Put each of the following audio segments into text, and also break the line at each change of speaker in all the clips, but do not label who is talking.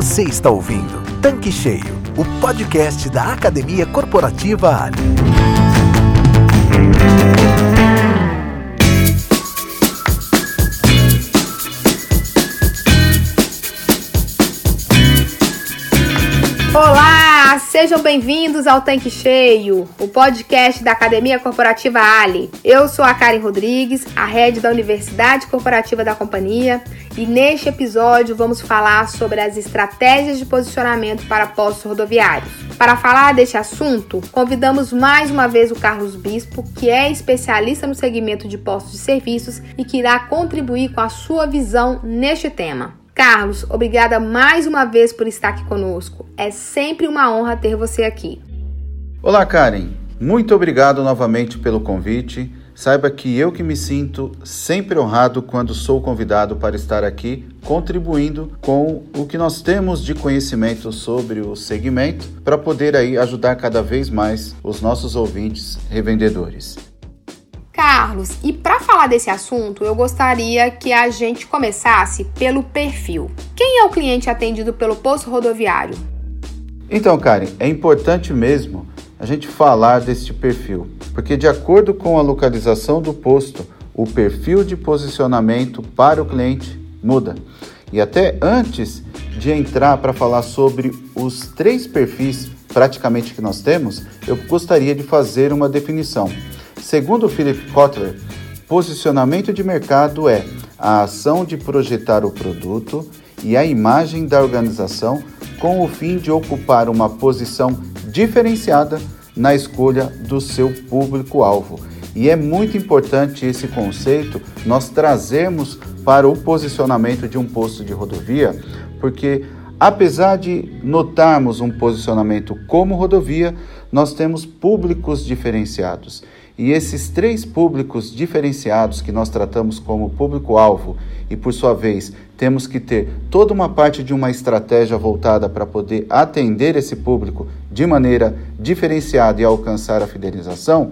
Você está ouvindo Tanque Cheio, o podcast da Academia Corporativa Ali.
Sejam bem-vindos ao Tanque Cheio, o podcast da Academia Corporativa Ali. Eu sou a Karen Rodrigues, a head da Universidade Corporativa da companhia, e neste episódio vamos falar sobre as estratégias de posicionamento para postos rodoviários. Para falar deste assunto, convidamos mais uma vez o Carlos Bispo, que é especialista no segmento de postos de serviços e que irá contribuir com a sua visão neste tema. Carlos, obrigada mais uma vez por estar aqui conosco. É sempre uma honra ter você aqui.
Olá, Karen. Muito obrigado novamente pelo convite. Saiba que eu que me sinto sempre honrado quando sou convidado para estar aqui contribuindo com o que nós temos de conhecimento sobre o segmento para poder aí ajudar cada vez mais os nossos ouvintes revendedores.
Carlos, e para falar desse assunto, eu gostaria que a gente começasse pelo perfil. Quem é o cliente atendido pelo posto rodoviário?
Então, Karen, é importante mesmo a gente falar deste perfil, porque de acordo com a localização do posto, o perfil de posicionamento para o cliente muda. E até antes de entrar para falar sobre os três perfis praticamente que nós temos, eu gostaria de fazer uma definição. Segundo Philip Kotler, posicionamento de mercado é a ação de projetar o produto e a imagem da organização com o fim de ocupar uma posição diferenciada na escolha do seu público-alvo. E é muito importante esse conceito nós trazermos para o posicionamento de um posto de rodovia, porque apesar de notarmos um posicionamento como rodovia, nós temos públicos diferenciados. E esses três públicos diferenciados que nós tratamos como público-alvo, e por sua vez temos que ter toda uma parte de uma estratégia voltada para poder atender esse público de maneira diferenciada e alcançar a fidelização,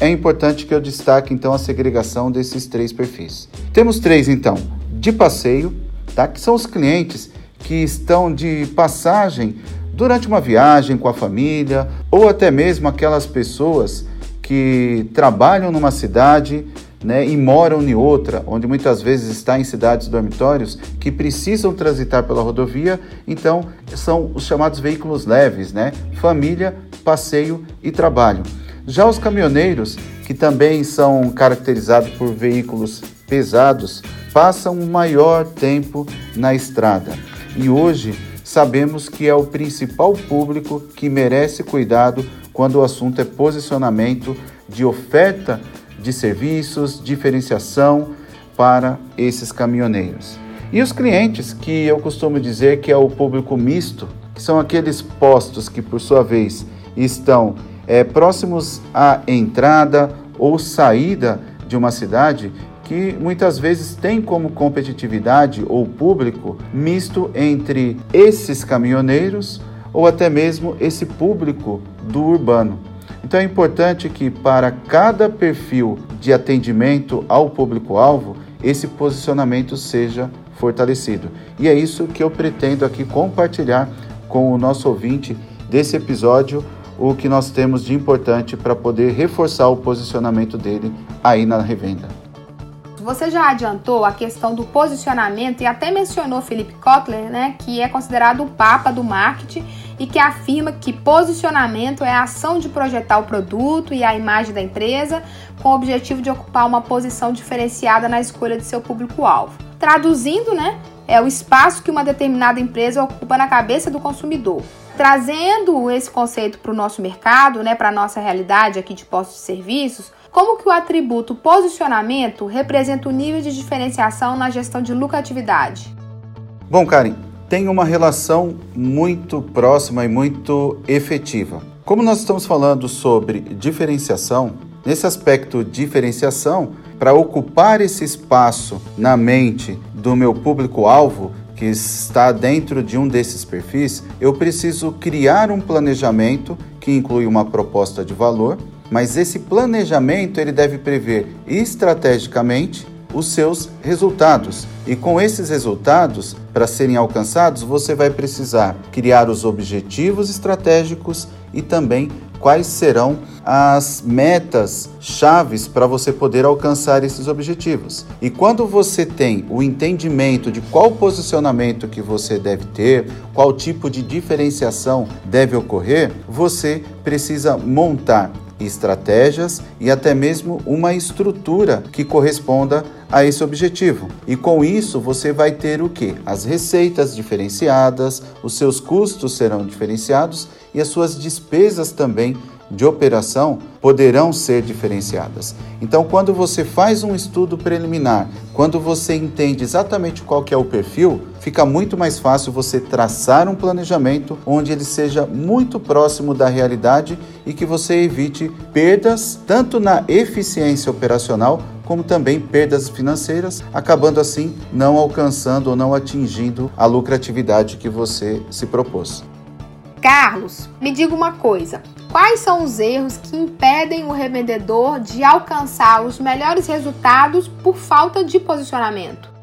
é importante que eu destaque então a segregação desses três perfis. Temos três então: de passeio, tá? que são os clientes que estão de passagem durante uma viagem com a família, ou até mesmo aquelas pessoas que trabalham numa cidade né, e moram em outra, onde muitas vezes está em cidades dormitórios que precisam transitar pela rodovia, então são os chamados veículos leves, né? Família, passeio e trabalho. Já os caminhoneiros, que também são caracterizados por veículos pesados, passam um maior tempo na estrada. E hoje sabemos que é o principal público que merece cuidado quando o assunto é posicionamento de oferta de serviços, diferenciação para esses caminhoneiros. E os clientes, que eu costumo dizer que é o público misto, que são aqueles postos que, por sua vez, estão é, próximos à entrada ou saída de uma cidade, que muitas vezes tem como competitividade ou público misto entre esses caminhoneiros ou até mesmo esse público do urbano. Então é importante que para cada perfil de atendimento ao público-alvo, esse posicionamento seja fortalecido. E é isso que eu pretendo aqui compartilhar com o nosso ouvinte desse episódio, o que nós temos de importante para poder reforçar o posicionamento dele aí na revenda.
Você já adiantou a questão do posicionamento e até mencionou Philip Kotler, né, que é considerado o papa do marketing e que afirma que posicionamento é a ação de projetar o produto e a imagem da empresa com o objetivo de ocupar uma posição diferenciada na escolha de seu público-alvo. Traduzindo, né, é o espaço que uma determinada empresa ocupa na cabeça do consumidor. Trazendo esse conceito para o nosso mercado, né, para a nossa realidade aqui de postos de serviços, como que o atributo posicionamento representa o nível de diferenciação na gestão de lucratividade?
Bom, Karen, tem uma relação muito próxima e muito efetiva. Como nós estamos falando sobre diferenciação, nesse aspecto diferenciação, para ocupar esse espaço na mente do meu público-alvo, que está dentro de um desses perfis, eu preciso criar um planejamento que inclui uma proposta de valor, mas esse planejamento ele deve prever estrategicamente os seus resultados. E com esses resultados, para serem alcançados, você vai precisar criar os objetivos estratégicos e também quais serão as metas chaves para você poder alcançar esses objetivos. E quando você tem o entendimento de qual posicionamento que você deve ter, qual tipo de diferenciação deve ocorrer, você precisa montar estratégias e até mesmo uma estrutura que corresponda a esse objetivo. E com isso você vai ter o que? As receitas diferenciadas, os seus custos serão diferenciados e as suas despesas também de operação poderão ser diferenciadas. Então, quando você faz um estudo preliminar, quando você entende exatamente qual que é o perfil, fica muito mais fácil você traçar um planejamento onde ele seja muito próximo da realidade e que você evite perdas tanto na eficiência operacional como também perdas financeiras, acabando assim não alcançando ou não atingindo a lucratividade que você se propôs.
Carlos, me diga uma coisa: quais são os erros que impedem o revendedor de alcançar os melhores resultados por falta de posicionamento?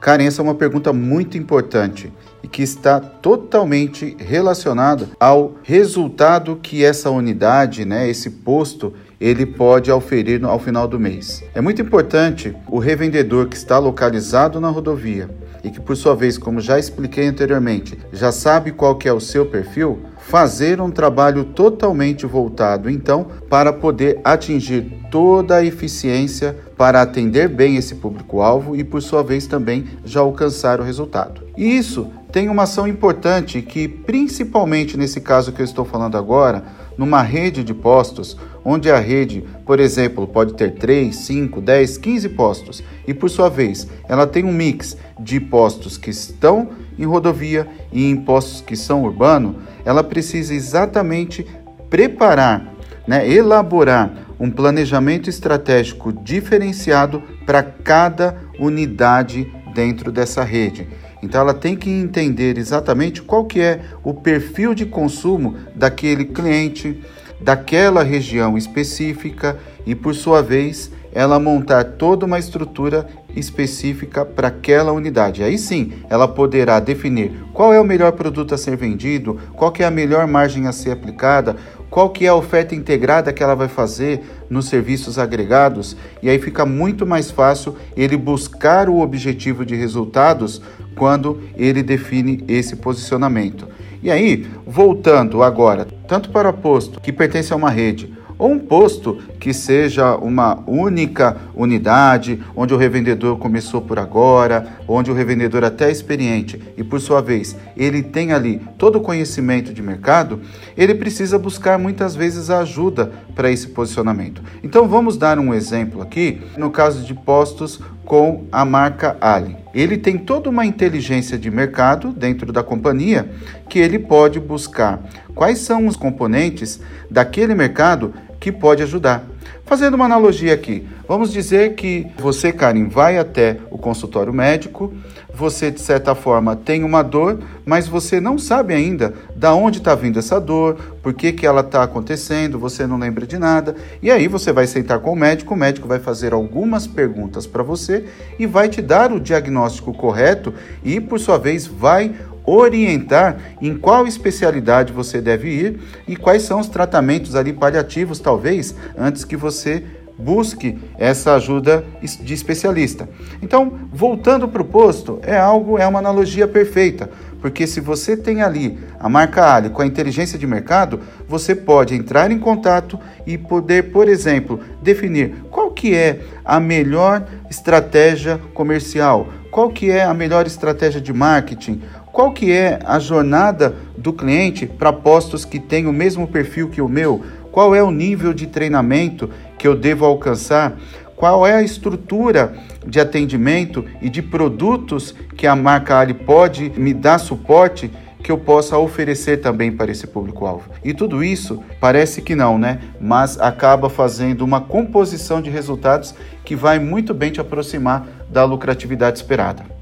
Karen, essa é uma pergunta muito importante e que está totalmente relacionada ao resultado que essa unidade, né, esse posto, ele pode oferir ao final do mês. É muito importante o revendedor que está localizado na rodovia e que por sua vez, como já expliquei anteriormente, já sabe qual que é o seu perfil, fazer um trabalho totalmente voltado então para poder atingir toda a eficiência para atender bem esse público-alvo e por sua vez também já alcançar o resultado. E isso tem uma ação importante que principalmente nesse caso que eu estou falando agora, numa rede de postos, onde a rede, por exemplo, pode ter 3, 5, 10, 15 postos, e por sua vez, ela tem um mix de postos que estão em rodovia e em postos que são urbanos, ela precisa exatamente preparar, né, elaborar um planejamento estratégico diferenciado para cada unidade dentro dessa rede. Então ela tem que entender exatamente qual que é o perfil de consumo daquele cliente, daquela região específica e por sua vez ela montar toda uma estrutura específica para aquela unidade. Aí sim, ela poderá definir qual é o melhor produto a ser vendido, qual é a melhor margem a ser aplicada, qual que é a oferta integrada que ela vai fazer nos serviços agregados, e aí fica muito mais fácil ele buscar o objetivo de resultados quando ele define esse posicionamento. E aí, voltando agora, tanto para posto que pertence a uma rede, ou um posto que seja uma única unidade, onde o revendedor começou por agora, onde o revendedor até é experiente e por sua vez ele tem ali todo o conhecimento de mercado, ele precisa buscar muitas vezes a ajuda para esse posicionamento. Então vamos dar um exemplo aqui, no caso de postos com a marca Ali. Ele tem toda uma inteligência de mercado dentro da companhia que ele pode buscar quais são os componentes daquele mercado que pode ajudar. Fazendo uma analogia aqui, vamos dizer que você, Karen, vai até o consultório médico, você de certa forma tem uma dor, mas você não sabe ainda da onde está vindo essa dor, por que, que ela está acontecendo, você não lembra de nada. E aí você vai sentar com o médico, o médico vai fazer algumas perguntas para você e vai te dar o diagnóstico correto e, por sua vez, vai orientar em qual especialidade você deve ir e quais são os tratamentos ali paliativos, talvez, antes que você busque essa ajuda de especialista. Então, voltando para o posto, é algo, é uma analogia perfeita, porque se você tem ali a marca Ali com a inteligência de mercado, você pode entrar em contato e poder, por exemplo, definir qual que é a melhor estratégia comercial, qual que é a melhor estratégia de marketing, qual que é a jornada do cliente para postos que têm o mesmo perfil que o meu? Qual é o nível de treinamento que eu devo alcançar? Qual é a estrutura de atendimento e de produtos que a marca Ali pode me dar suporte que eu possa oferecer também para esse público-alvo. E tudo isso parece que não, né? Mas acaba fazendo uma composição de resultados que vai muito bem te aproximar da lucratividade esperada.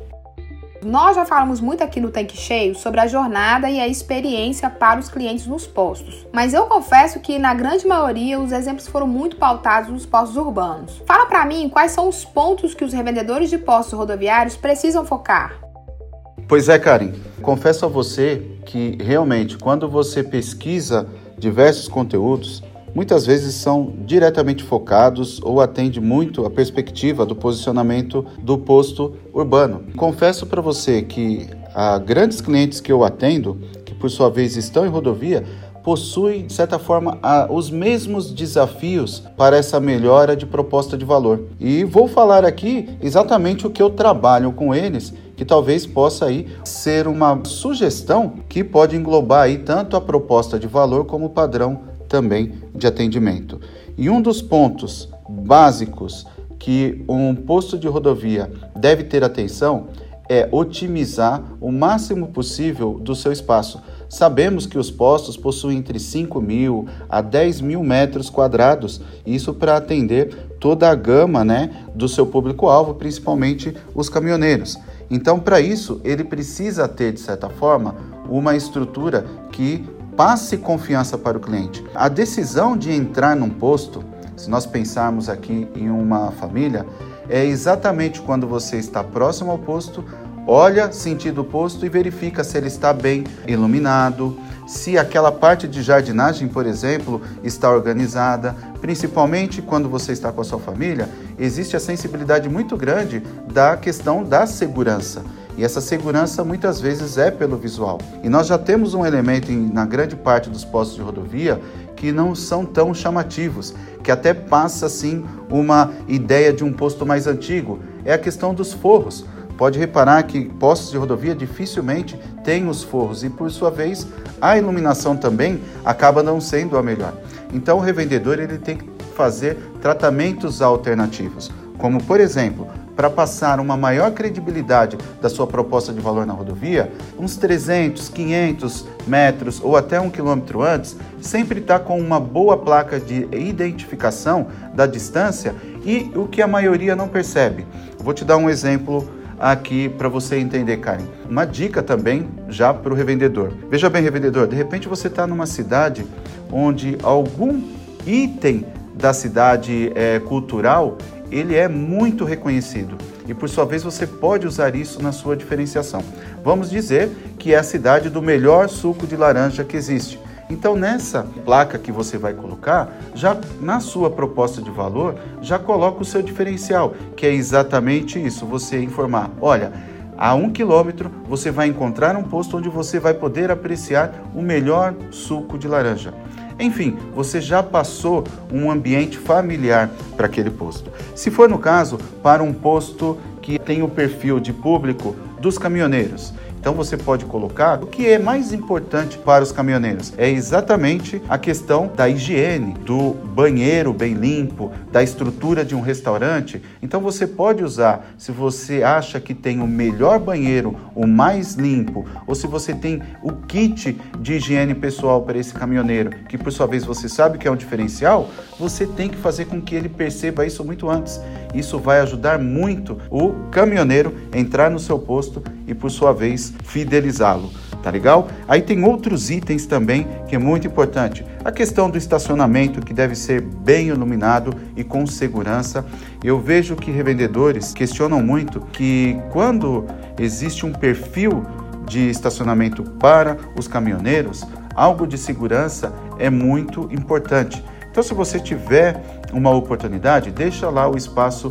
Nós já falamos muito aqui no Tanque Cheio sobre a jornada e a experiência para os clientes nos postos, mas eu confesso que na grande maioria os exemplos foram muito pautados nos postos urbanos. Fala para mim quais são os pontos que os revendedores de postos rodoviários precisam focar.
Pois é, Karen. Confesso a você que realmente quando você pesquisa diversos conteúdos, muitas vezes são diretamente focados ou atende muito a perspectiva do posicionamento do posto urbano. Confesso para você que há grandes clientes que eu atendo, que por sua vez estão em rodovia, possuem, de certa forma, os mesmos desafios para essa melhora de proposta de valor. E vou falar aqui exatamente o que eu trabalho com eles que talvez possa aí ser uma sugestão que pode englobar aí tanto a proposta de valor como o padrão também de atendimento. E um dos pontos básicos que um posto de rodovia deve ter atenção é otimizar o máximo possível do seu espaço. Sabemos que os postos possuem entre 5 mil a 10 mil metros quadrados, isso para atender toda a gama né, do seu público-alvo, principalmente os caminhoneiros. Então, para isso, ele precisa ter, de certa forma, uma estrutura que passe confiança para o cliente. A decisão de entrar num posto, se nós pensarmos aqui em uma família, é exatamente quando você está próximo ao posto, olha sentido posto e verifica se ele está bem iluminado, se aquela parte de jardinagem, por exemplo, está organizada, principalmente quando você está com a sua família, existe a sensibilidade muito grande da questão da segurança. E essa segurança muitas vezes é pelo visual. E nós já temos um elemento em, na grande parte dos postos de rodovia que não são tão chamativos, que até passa assim uma ideia de um posto mais antigo. É a questão dos forros. Pode reparar que postos de rodovia dificilmente têm os forros e, por sua vez, a iluminação também acaba não sendo a melhor. Então, o revendedor ele tem que fazer tratamentos alternativos, como, por exemplo, para passar uma maior credibilidade da sua proposta de valor na rodovia, uns 300, 500 metros ou até um quilômetro antes, sempre está com uma boa placa de identificação da distância e o que a maioria não percebe. Vou te dar um exemplo aqui para você entender, Karen. Uma dica também já para o revendedor. Veja bem, revendedor, de repente você está numa cidade onde algum item da cidade é, cultural ele é muito reconhecido e por sua vez você pode usar isso na sua diferenciação. Vamos dizer que é a cidade do melhor suco de laranja que existe. Então nessa placa que você vai colocar, já na sua proposta de valor, já coloca o seu diferencial, que é exatamente isso, você informar, olha, a um quilômetro você vai encontrar um posto onde você vai poder apreciar o melhor suco de laranja. Enfim, você já passou um ambiente familiar para aquele posto. Se for no caso, para um posto que tem o perfil de público dos caminhoneiros. Então você pode colocar o que é mais importante para os caminhoneiros é exatamente a questão da higiene, do banheiro bem limpo, da estrutura de um restaurante. Então você pode usar, se você acha que tem o melhor banheiro, o mais limpo, ou se você tem o kit de higiene pessoal para esse caminhoneiro, que por sua vez você sabe que é um diferencial, você tem que fazer com que ele perceba isso muito antes. Isso vai ajudar muito o caminhoneiro a entrar no seu posto e por sua vez fidelizá-lo. Tá legal? Aí tem outros itens também que é muito importante. A questão do estacionamento que deve ser bem iluminado e com segurança. Eu vejo que revendedores questionam muito que quando existe um perfil de estacionamento para os caminhoneiros, algo de segurança é muito importante. Então, se você tiver uma oportunidade, deixa lá o espaço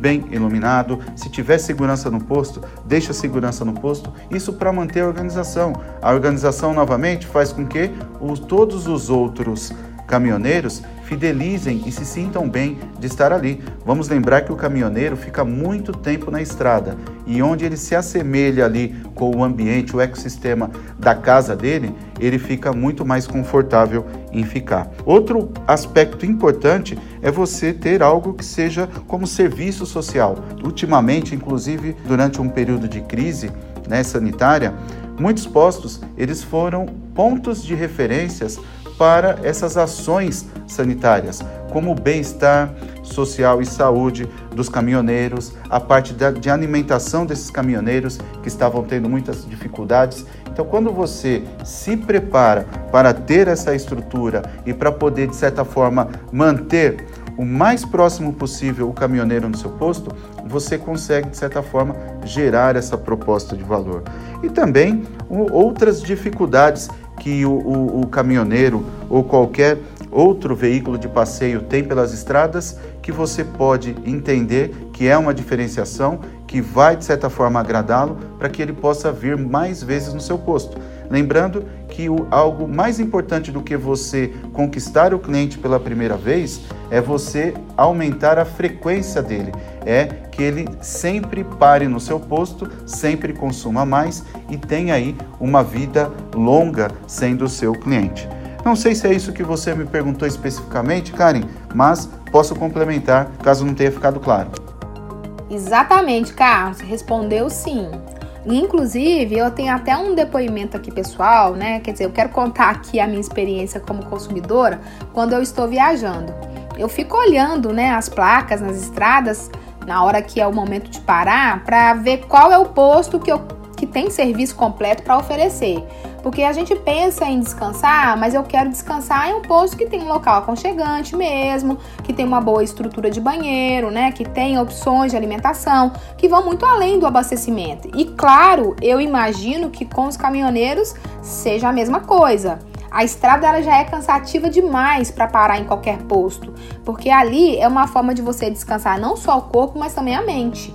bem iluminado. Se tiver segurança no posto, deixa segurança no posto. Isso para manter a organização. A organização, novamente, faz com que os, todos os outros caminhoneiros fidelizem e se sintam bem de estar ali. Vamos lembrar que o caminhoneiro fica muito tempo na estrada e onde ele se assemelha ali com o ambiente, o ecossistema da casa dele, ele fica muito mais confortável em ficar. Outro aspecto importante é você ter algo que seja como serviço social. Ultimamente, inclusive durante um período de crise né, sanitária, muitos postos eles foram pontos de referências para essas ações sanitárias, como bem-estar, social e saúde dos caminhoneiros, a parte de alimentação desses caminhoneiros que estavam tendo muitas dificuldades. Então, quando você se prepara para ter essa estrutura e para poder, de certa forma, manter o mais próximo possível o caminhoneiro no seu posto, você consegue, de certa forma, gerar essa proposta de valor. E também outras dificuldades que o, o, o caminhoneiro ou qualquer outro veículo de passeio tem pelas estradas que você pode entender que é uma diferenciação que vai de certa forma agradá-lo para que ele possa vir mais vezes no seu posto. Lembrando que o, algo mais importante do que você conquistar o cliente pela primeira vez é você aumentar a frequência dele, é que ele sempre pare no seu posto, sempre consuma mais e tenha aí uma vida longa sendo seu cliente. Não sei se é isso que você me perguntou especificamente, Karen, mas posso complementar caso não tenha ficado claro.
Exatamente, Carlos, respondeu sim. Inclusive, eu tenho até um depoimento aqui pessoal, né? Quer dizer, eu quero contar aqui a minha experiência como consumidora quando eu estou viajando. Eu fico olhando, né, as placas nas estradas na hora que é o momento de parar para ver qual é o posto que eu que tem serviço completo para oferecer. Porque a gente pensa em descansar, mas eu quero descansar em um posto que tem um local aconchegante mesmo, que tem uma boa estrutura de banheiro, né? Que tem opções de alimentação, que vão muito além do abastecimento. E claro, eu imagino que com os caminhoneiros seja a mesma coisa. A estrada ela já é cansativa demais para parar em qualquer posto, porque ali é uma forma de você descansar não só o corpo, mas também a mente.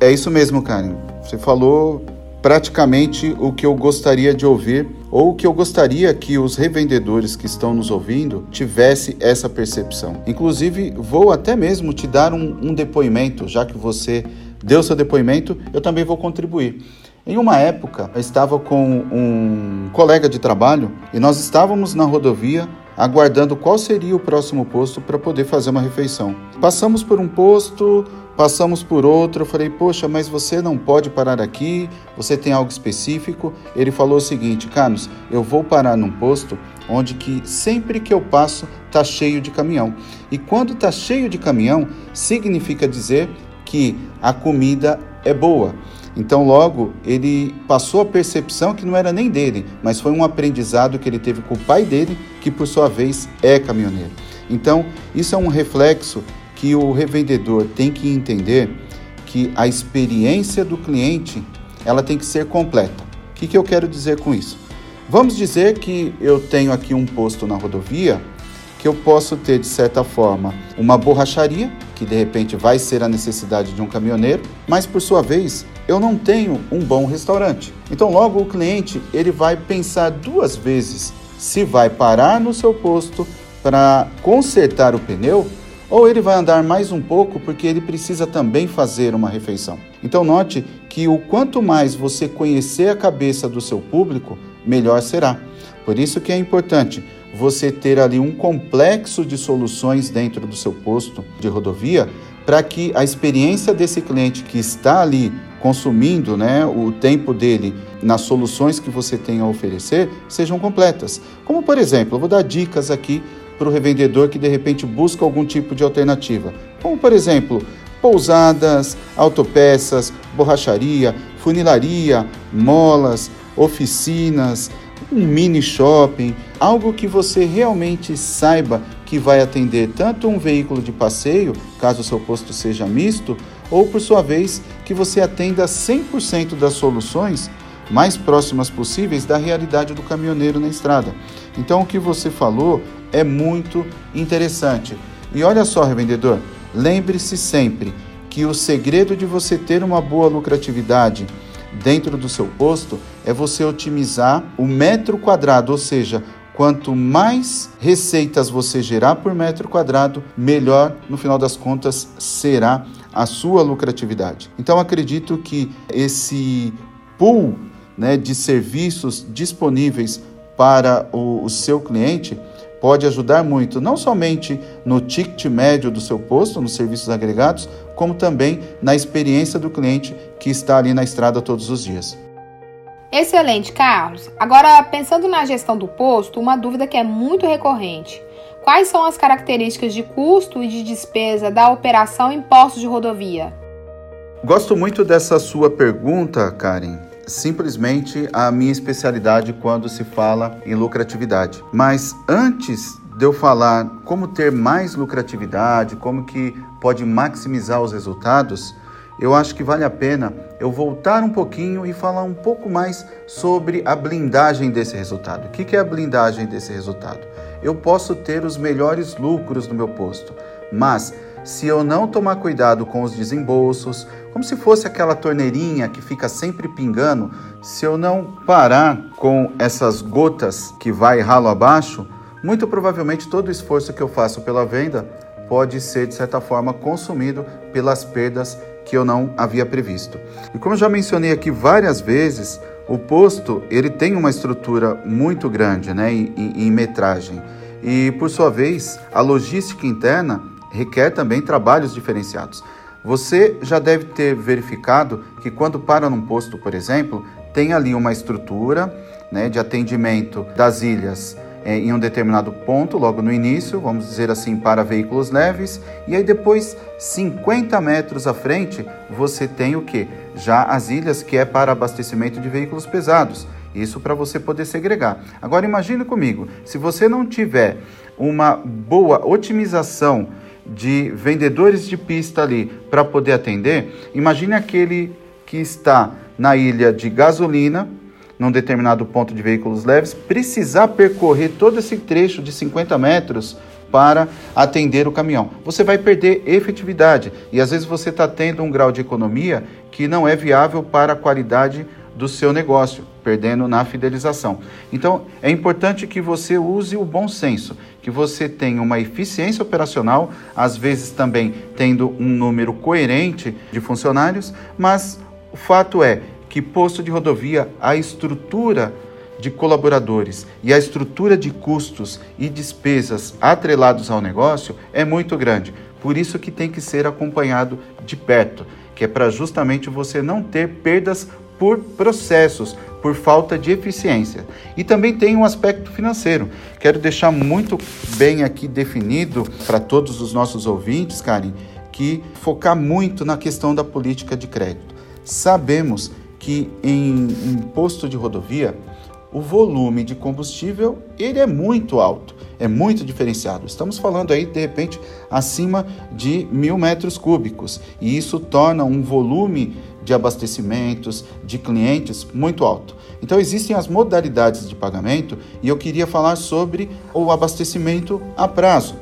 É isso mesmo, Karen. Você falou praticamente o que eu gostaria de ouvir ou o que eu gostaria que os revendedores que estão nos ouvindo tivesse essa percepção. Inclusive, vou até mesmo te dar um, um depoimento, já que você deu seu depoimento, eu também vou contribuir. Em uma época, eu estava com um colega de trabalho e nós estávamos na rodovia aguardando qual seria o próximo posto para poder fazer uma refeição. Passamos por um posto, Passamos por outro, eu falei, poxa, mas você não pode parar aqui, você tem algo específico? Ele falou o seguinte, Carlos, eu vou parar num posto onde que sempre que eu passo tá cheio de caminhão. E quando tá cheio de caminhão, significa dizer que a comida é boa. Então, logo, ele passou a percepção que não era nem dele, mas foi um aprendizado que ele teve com o pai dele, que por sua vez é caminhoneiro. Então, isso é um reflexo que o revendedor tem que entender que a experiência do cliente ela tem que ser completa. O que, que eu quero dizer com isso? Vamos dizer que eu tenho aqui um posto na rodovia que eu posso ter, de certa forma, uma borracharia, que de repente vai ser a necessidade de um caminhoneiro, mas por sua vez eu não tenho um bom restaurante. Então logo o cliente ele vai pensar duas vezes se vai parar no seu posto para consertar o pneu ou ele vai andar mais um pouco porque ele precisa também fazer uma refeição. Então note que o quanto mais você conhecer a cabeça do seu público, melhor será. Por isso que é importante você ter ali um complexo de soluções dentro do seu posto de rodovia para que a experiência desse cliente que está ali consumindo né, o tempo dele nas soluções que você tem a oferecer sejam completas. Como, por exemplo, eu vou dar dicas aqui para o revendedor que de repente busca algum tipo de alternativa, como por exemplo, pousadas, autopeças, borracharia, funilaria, molas, oficinas, um mini shopping, algo que você realmente saiba que vai atender tanto um veículo de passeio, caso o seu posto seja misto, ou por sua vez que você atenda 100% das soluções mais próximas possíveis da realidade do caminhoneiro na estrada. Então o que você falou é muito interessante. E olha só, revendedor, lembre-se sempre que o segredo de você ter uma boa lucratividade dentro do seu posto é você otimizar o metro quadrado, ou seja, quanto mais receitas você gerar por metro quadrado, melhor no final das contas será a sua lucratividade. Então acredito que esse pool né, de serviços disponíveis para o, o seu cliente pode ajudar muito, não somente no ticket médio do seu posto, nos serviços agregados, como também na experiência do cliente que está ali na estrada todos os dias.
Excelente, Carlos. Agora, pensando na gestão do posto, uma dúvida que é muito recorrente. quais são as características de custo e de despesa da operação em postos de rodovia?
Gosto muito dessa sua pergunta, Karen. Simplesmente a minha especialidade quando se fala em lucratividade. Mas antes de eu falar como ter mais lucratividade, como que pode maximizar os resultados, eu acho que vale a pena eu voltar um pouquinho e falar um pouco mais sobre a blindagem desse resultado. O que é a blindagem desse resultado? Eu posso ter os melhores lucros no meu posto, mas se eu não tomar cuidado com os desembolsos, como se fosse aquela torneirinha que fica sempre pingando, se eu não parar com essas gotas que vai ralo abaixo, muito provavelmente todo o esforço que eu faço pela venda pode ser de certa forma consumido pelas perdas que eu não havia previsto. E como eu já mencionei aqui várias vezes, o posto ele tem uma estrutura muito grande né, em, em metragem. E, por sua vez, a logística interna requer também trabalhos diferenciados. Você já deve ter verificado que quando para num posto, por exemplo, tem ali uma estrutura né, de atendimento das ilhas é, em um determinado ponto, logo no início, vamos dizer assim, para veículos leves, e aí depois, 50 metros à frente, você tem o que? Já as ilhas que é para abastecimento de veículos pesados. Isso para você poder segregar. Agora imagine comigo, se você não tiver uma boa otimização de vendedores de pista ali para poder atender, imagine aquele que está na ilha de gasolina, num determinado ponto de veículos leves, precisar percorrer todo esse trecho de 50 metros para atender o caminhão. Você vai perder efetividade e às vezes você está tendo um grau de economia que não é viável para a qualidade do seu negócio, perdendo na fidelização. Então, é importante que você use o bom senso, que você tenha uma eficiência operacional, às vezes também tendo um número coerente de funcionários, mas o fato é que posto de rodovia, a estrutura de colaboradores e a estrutura de custos e despesas atrelados ao negócio é muito grande. Por isso que tem que ser acompanhado de perto, que é para justamente você não ter perdas por processos, por falta de eficiência. E também tem um aspecto financeiro. Quero deixar muito bem aqui definido para todos os nossos ouvintes, Karen, que focar muito na questão da política de crédito. Sabemos que em, em posto de rodovia o volume de combustível ele é muito alto, é muito diferenciado. Estamos falando aí de repente acima de mil metros cúbicos e isso torna um volume de abastecimentos de clientes muito alto. Então existem as modalidades de pagamento e eu queria falar sobre o abastecimento a prazo.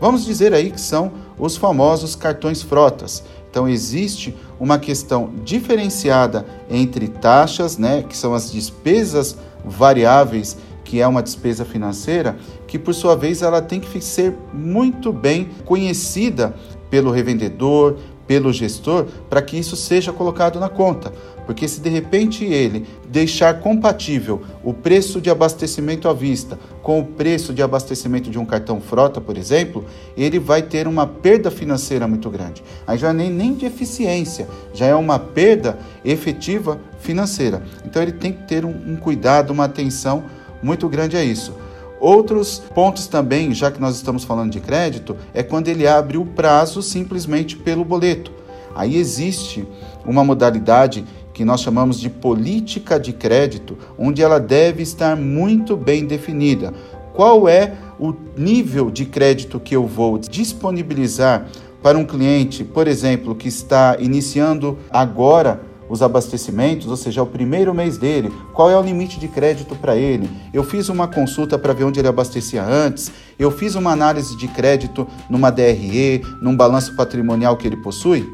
Vamos dizer aí que são os famosos cartões frotas. Então existe uma questão diferenciada entre taxas, né, que são as despesas variáveis, que é uma despesa financeira, que por sua vez ela tem que ser muito bem conhecida pelo revendedor, pelo gestor, para que isso seja colocado na conta. Porque se de repente ele deixar compatível o preço de abastecimento à vista com o preço de abastecimento de um cartão frota, por exemplo, ele vai ter uma perda financeira muito grande. Aí já nem, nem de eficiência, já é uma perda efetiva financeira. Então ele tem que ter um, um cuidado, uma atenção muito grande a isso. Outros pontos também, já que nós estamos falando de crédito, é quando ele abre o prazo simplesmente pelo boleto. Aí existe uma modalidade que nós chamamos de política de crédito, onde ela deve estar muito bem definida. Qual é o nível de crédito que eu vou disponibilizar para um cliente, por exemplo, que está iniciando agora os abastecimentos, ou seja, o primeiro mês dele, qual é o limite de crédito para ele? Eu fiz uma consulta para ver onde ele abastecia antes, eu fiz uma análise de crédito numa DRE, num balanço patrimonial que ele possui.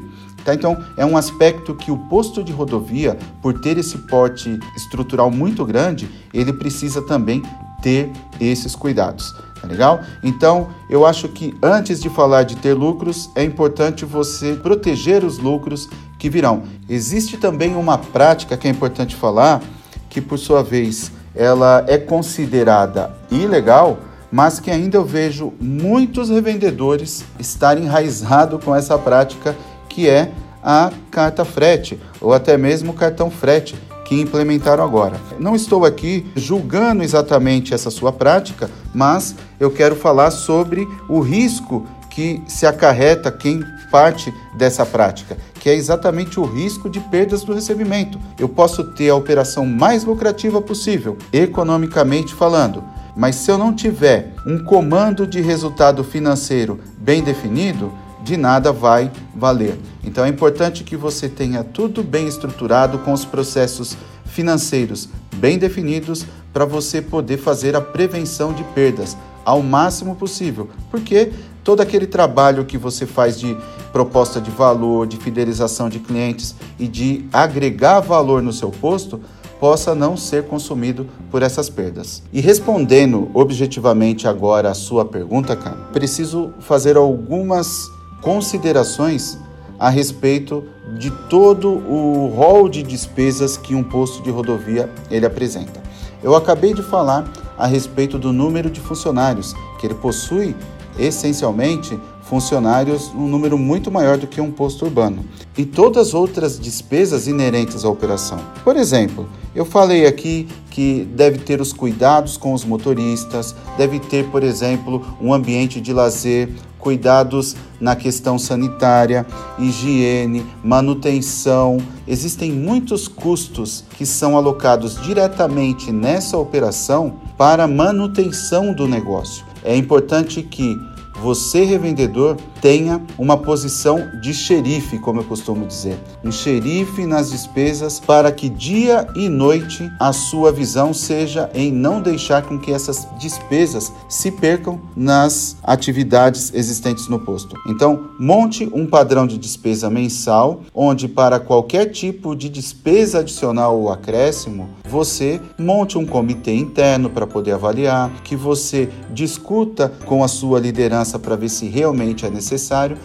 Tá? Então, é um aspecto que o posto de rodovia, por ter esse porte estrutural muito grande, ele precisa também ter esses cuidados. Tá legal? Então, eu acho que antes de falar de ter lucros, é importante você proteger os lucros que virão. Existe também uma prática que é importante falar, que por sua vez ela é considerada ilegal, mas que ainda eu vejo muitos revendedores estarem enraizados com essa prática que é a carta frete ou até mesmo o cartão frete, que implementaram agora. Não estou aqui julgando exatamente essa sua prática, mas eu quero falar sobre o risco que se acarreta quem parte dessa prática, que é exatamente o risco de perdas do recebimento. Eu posso ter a operação mais lucrativa possível, economicamente falando, mas se eu não tiver um comando de resultado financeiro bem definido, de nada vai valer. Então é importante que você tenha tudo bem estruturado com os processos financeiros bem definidos para você poder fazer a prevenção de perdas ao máximo possível, porque todo aquele trabalho que você faz de proposta de valor, de fidelização de clientes e de agregar valor no seu posto possa não ser consumido por essas perdas. E respondendo objetivamente agora a sua pergunta, cara, preciso fazer algumas considerações a respeito de todo o rol de despesas que um posto de rodovia ele apresenta. Eu acabei de falar a respeito do número de funcionários, que ele possui essencialmente funcionários um número muito maior do que um posto urbano, e todas as outras despesas inerentes à operação. Por exemplo, eu falei aqui que deve ter os cuidados com os motoristas, deve ter, por exemplo, um ambiente de lazer, cuidados na questão sanitária, higiene, manutenção. Existem muitos custos que são alocados diretamente nessa operação para manutenção do negócio. É importante que você, revendedor, tenha uma posição de xerife, como eu costumo dizer. Um xerife nas despesas para que dia e noite a sua visão seja em não deixar com que essas despesas se percam nas atividades existentes no posto. Então, monte um padrão de despesa mensal, onde para qualquer tipo de despesa adicional ou acréscimo, você monte um comitê interno para poder avaliar, que você discuta com a sua liderança para ver se realmente é necessário,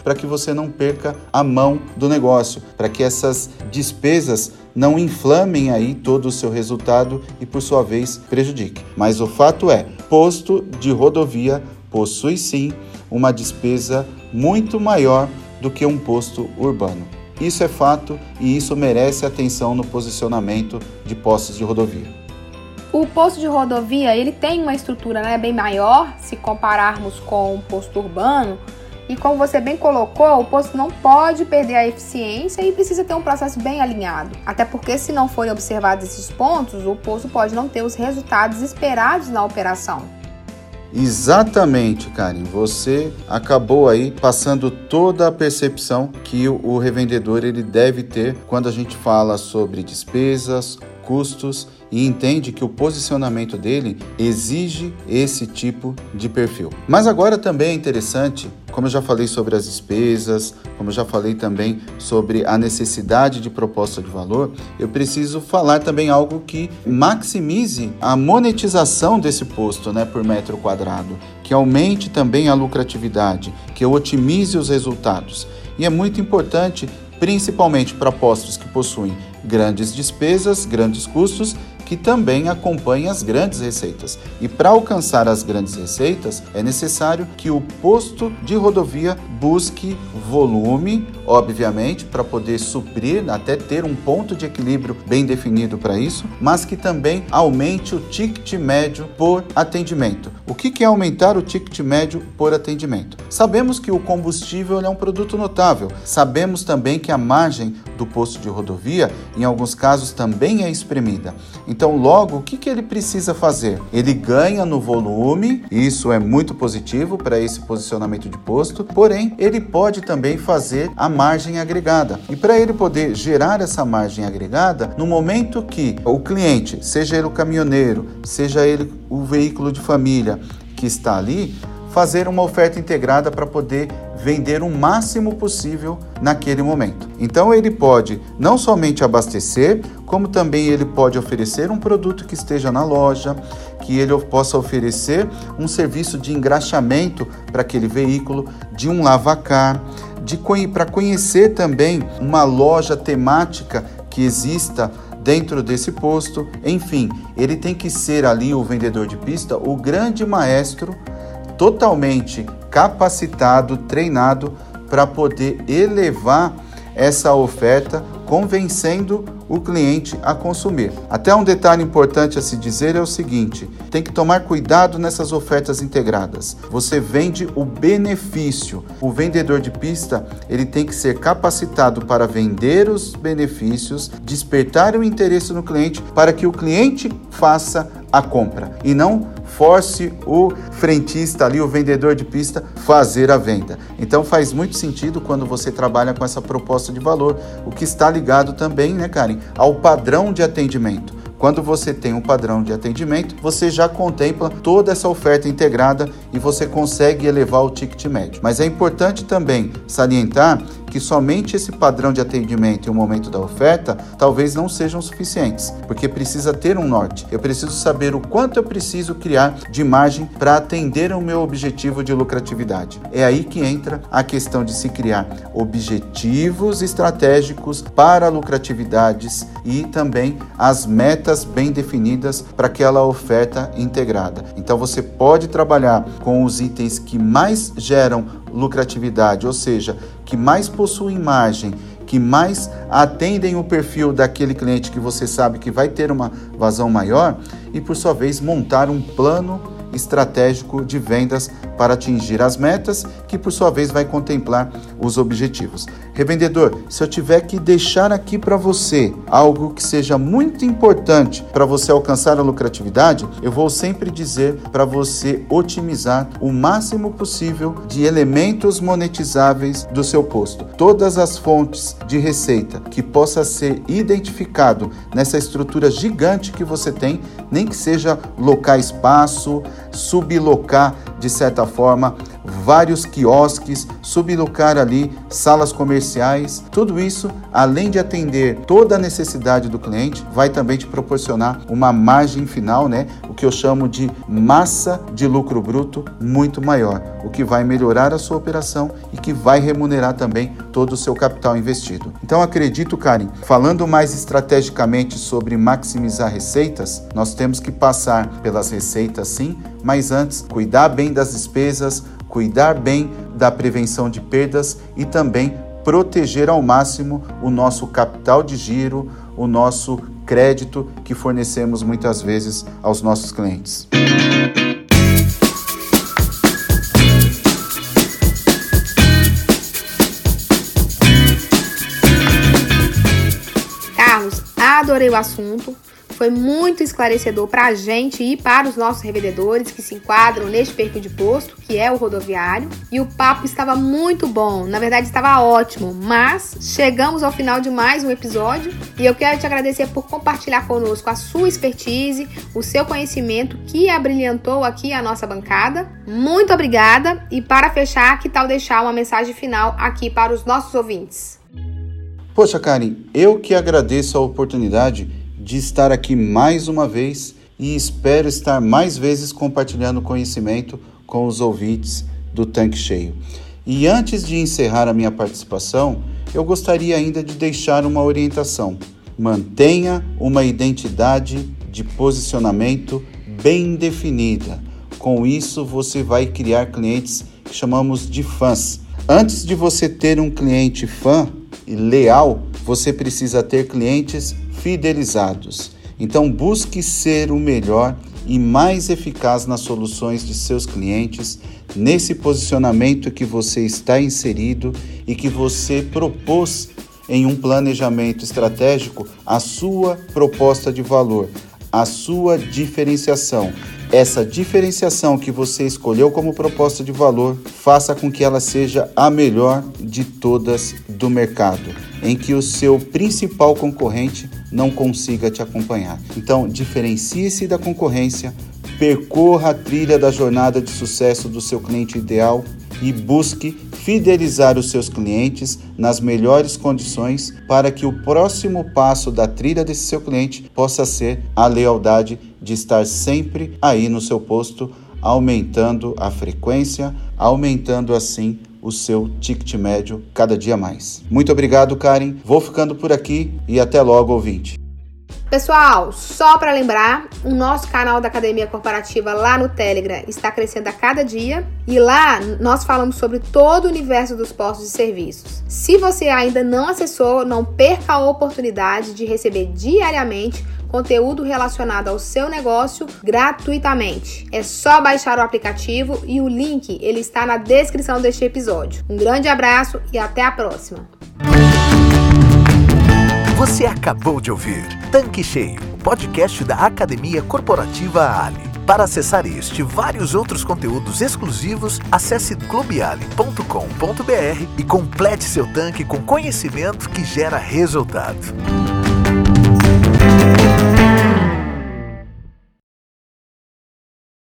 para que você não perca a mão do negócio, para que essas despesas não inflamem aí todo o seu resultado e por sua vez prejudique. Mas o fato é, posto de rodovia possui sim uma despesa muito maior do que um posto urbano. Isso é fato e isso merece atenção no posicionamento de postos de rodovia.
O posto de rodovia ele tem uma estrutura né, bem maior se compararmos com o posto urbano. E como você bem colocou, o posto não pode perder a eficiência e precisa ter um processo bem alinhado. Até porque, se não forem observados esses pontos, o posto pode não ter os resultados esperados na operação.
Exatamente, Karen. Você acabou aí passando toda a percepção que o revendedor ele deve ter quando a gente fala sobre despesas, custos e entende que o posicionamento dele exige esse tipo de perfil. Mas agora também é interessante, como eu já falei sobre as despesas, como eu já falei também sobre a necessidade de proposta de valor, eu preciso falar também algo que maximize a monetização desse posto, né, por metro quadrado, que aumente também a lucratividade, que otimize os resultados. E é muito importante principalmente para postos que possuem grandes despesas, grandes custos que também acompanha as grandes receitas. E para alcançar as grandes receitas, é necessário que o posto de rodovia busque volume, obviamente, para poder suprir, até ter um ponto de equilíbrio bem definido para isso, mas que também aumente o ticket médio por atendimento. O que é aumentar o ticket médio por atendimento? Sabemos que o combustível é um produto notável. Sabemos também que a margem do posto de rodovia, em alguns casos, também é espremida. Então, logo, o que, que ele precisa fazer? Ele ganha no volume, isso é muito positivo para esse posicionamento de posto, porém, ele pode também fazer a margem agregada. E para ele poder gerar essa margem agregada, no momento que o cliente, seja ele o caminhoneiro, seja ele o veículo de família que está ali, fazer uma oferta integrada para poder vender o máximo possível naquele momento. Então ele pode não somente abastecer, como também ele pode oferecer um produto que esteja na loja, que ele possa oferecer um serviço de engraxamento para aquele veículo, de um lavacar, para conhecer também uma loja temática que exista dentro desse posto. Enfim, ele tem que ser ali o vendedor de pista, o grande maestro totalmente capacitado, treinado para poder elevar essa oferta convencendo o cliente a consumir. Até um detalhe importante a se dizer é o seguinte: tem que tomar cuidado nessas ofertas integradas. Você vende o benefício. O vendedor de pista, ele tem que ser capacitado para vender os benefícios, despertar o interesse no cliente para que o cliente faça a compra e não force o frentista ali, o vendedor de pista, fazer a venda. Então faz muito sentido quando você trabalha com essa proposta de valor, o que está ligado também, né, Karen, ao padrão de atendimento. Quando você tem um padrão de atendimento, você já contempla toda essa oferta integrada e você consegue elevar o ticket médio. Mas é importante também salientar que somente esse padrão de atendimento e o momento da oferta talvez não sejam suficientes, porque precisa ter um norte. Eu preciso saber o quanto eu preciso criar de margem para atender o meu objetivo de lucratividade. É aí que entra a questão de se criar objetivos estratégicos para lucratividades e também as metas bem definidas para aquela oferta integrada. Então você pode trabalhar com os itens que mais geram lucratividade, ou seja, que mais possuem margem, que mais atendem o perfil daquele cliente que você sabe que vai ter uma vazão maior e, por sua vez, montar um plano estratégico de vendas para atingir as metas, que por sua vez vai contemplar os objetivos. Revendedor, se eu tiver que deixar aqui para você algo que seja muito importante para você alcançar a lucratividade, eu vou sempre dizer para você otimizar o máximo possível de elementos monetizáveis do seu posto. Todas as fontes de receita que possa ser identificado nessa estrutura gigante que você tem, nem que seja locar espaço, sublocar de certa forma vários quiosques, sublocar ali salas comerciais. Tudo isso, além de atender toda a necessidade do cliente, vai também te proporcionar uma margem final, né? O que eu chamo de massa de lucro bruto muito maior, o que vai melhorar a sua operação e que vai remunerar também todo o seu capital investido. Então acredito, Karen, falando mais estrategicamente sobre maximizar receitas, nós temos que passar pelas receitas sim, mas antes cuidar bem das despesas, cuidar bem da prevenção de perdas e também proteger ao máximo o nosso capital de giro, o nosso crédito que fornecemos muitas vezes aos nossos clientes.
Carlos, adorei o assunto. Foi muito esclarecedor para a gente e para os nossos revendedores que se enquadram neste perfil de posto, que é o rodoviário. E o papo estava muito bom, na verdade estava ótimo, mas chegamos ao final de mais um episódio e eu quero te agradecer por compartilhar conosco a sua expertise, o seu conhecimento que abrilhantou aqui a nossa bancada. Muito obrigada e para fechar, que tal deixar uma mensagem final aqui para os nossos ouvintes?
Poxa, Karen, eu que agradeço a oportunidade de estar aqui mais uma vez e espero estar mais vezes compartilhando conhecimento com os ouvintes do Tanque Cheio. E antes de encerrar a minha participação, eu gostaria ainda de deixar uma orientação. Mantenha uma identidade de posicionamento bem definida. Com isso, você vai criar clientes que chamamos de fãs. Antes de você ter um cliente fã e leal, você precisa ter clientes fidelizados. Então, busque ser o melhor e mais eficaz nas soluções de seus clientes, nesse posicionamento que você está inserido e que você propôs em um planejamento estratégico a sua proposta de valor, a sua diferenciação. Essa diferenciação que você escolheu como proposta de valor, faça com que ela seja a melhor de todas do mercado, em que o seu principal concorrente não consiga te acompanhar. Então, diferencie-se da concorrência, percorra a trilha da jornada de sucesso do seu cliente ideal e busque fidelizar os seus clientes nas melhores condições para que o próximo passo da trilha desse seu cliente possa ser a lealdade de estar sempre aí no seu posto, aumentando a frequência, aumentando assim o seu ticket médio cada dia mais. Muito obrigado, Karen. Vou ficando por aqui e até logo, ouvinte.
Pessoal, só para lembrar, o nosso canal da Academia Corporativa lá no Telegram está crescendo a cada dia e lá nós falamos sobre todo o universo dos postos de serviços. Se você ainda não acessou, não perca a oportunidade de receber diariamente conteúdo relacionado ao seu negócio gratuitamente. É só baixar o aplicativo e o link ele está na descrição deste episódio. Um grande abraço e até a próxima.
Você acabou de ouvir Tanque Cheio, podcast da Academia Corporativa Ali. Para acessar este e vários outros conteúdos exclusivos, acesse clubeali.com.br e complete seu tanque com conhecimento que gera resultado.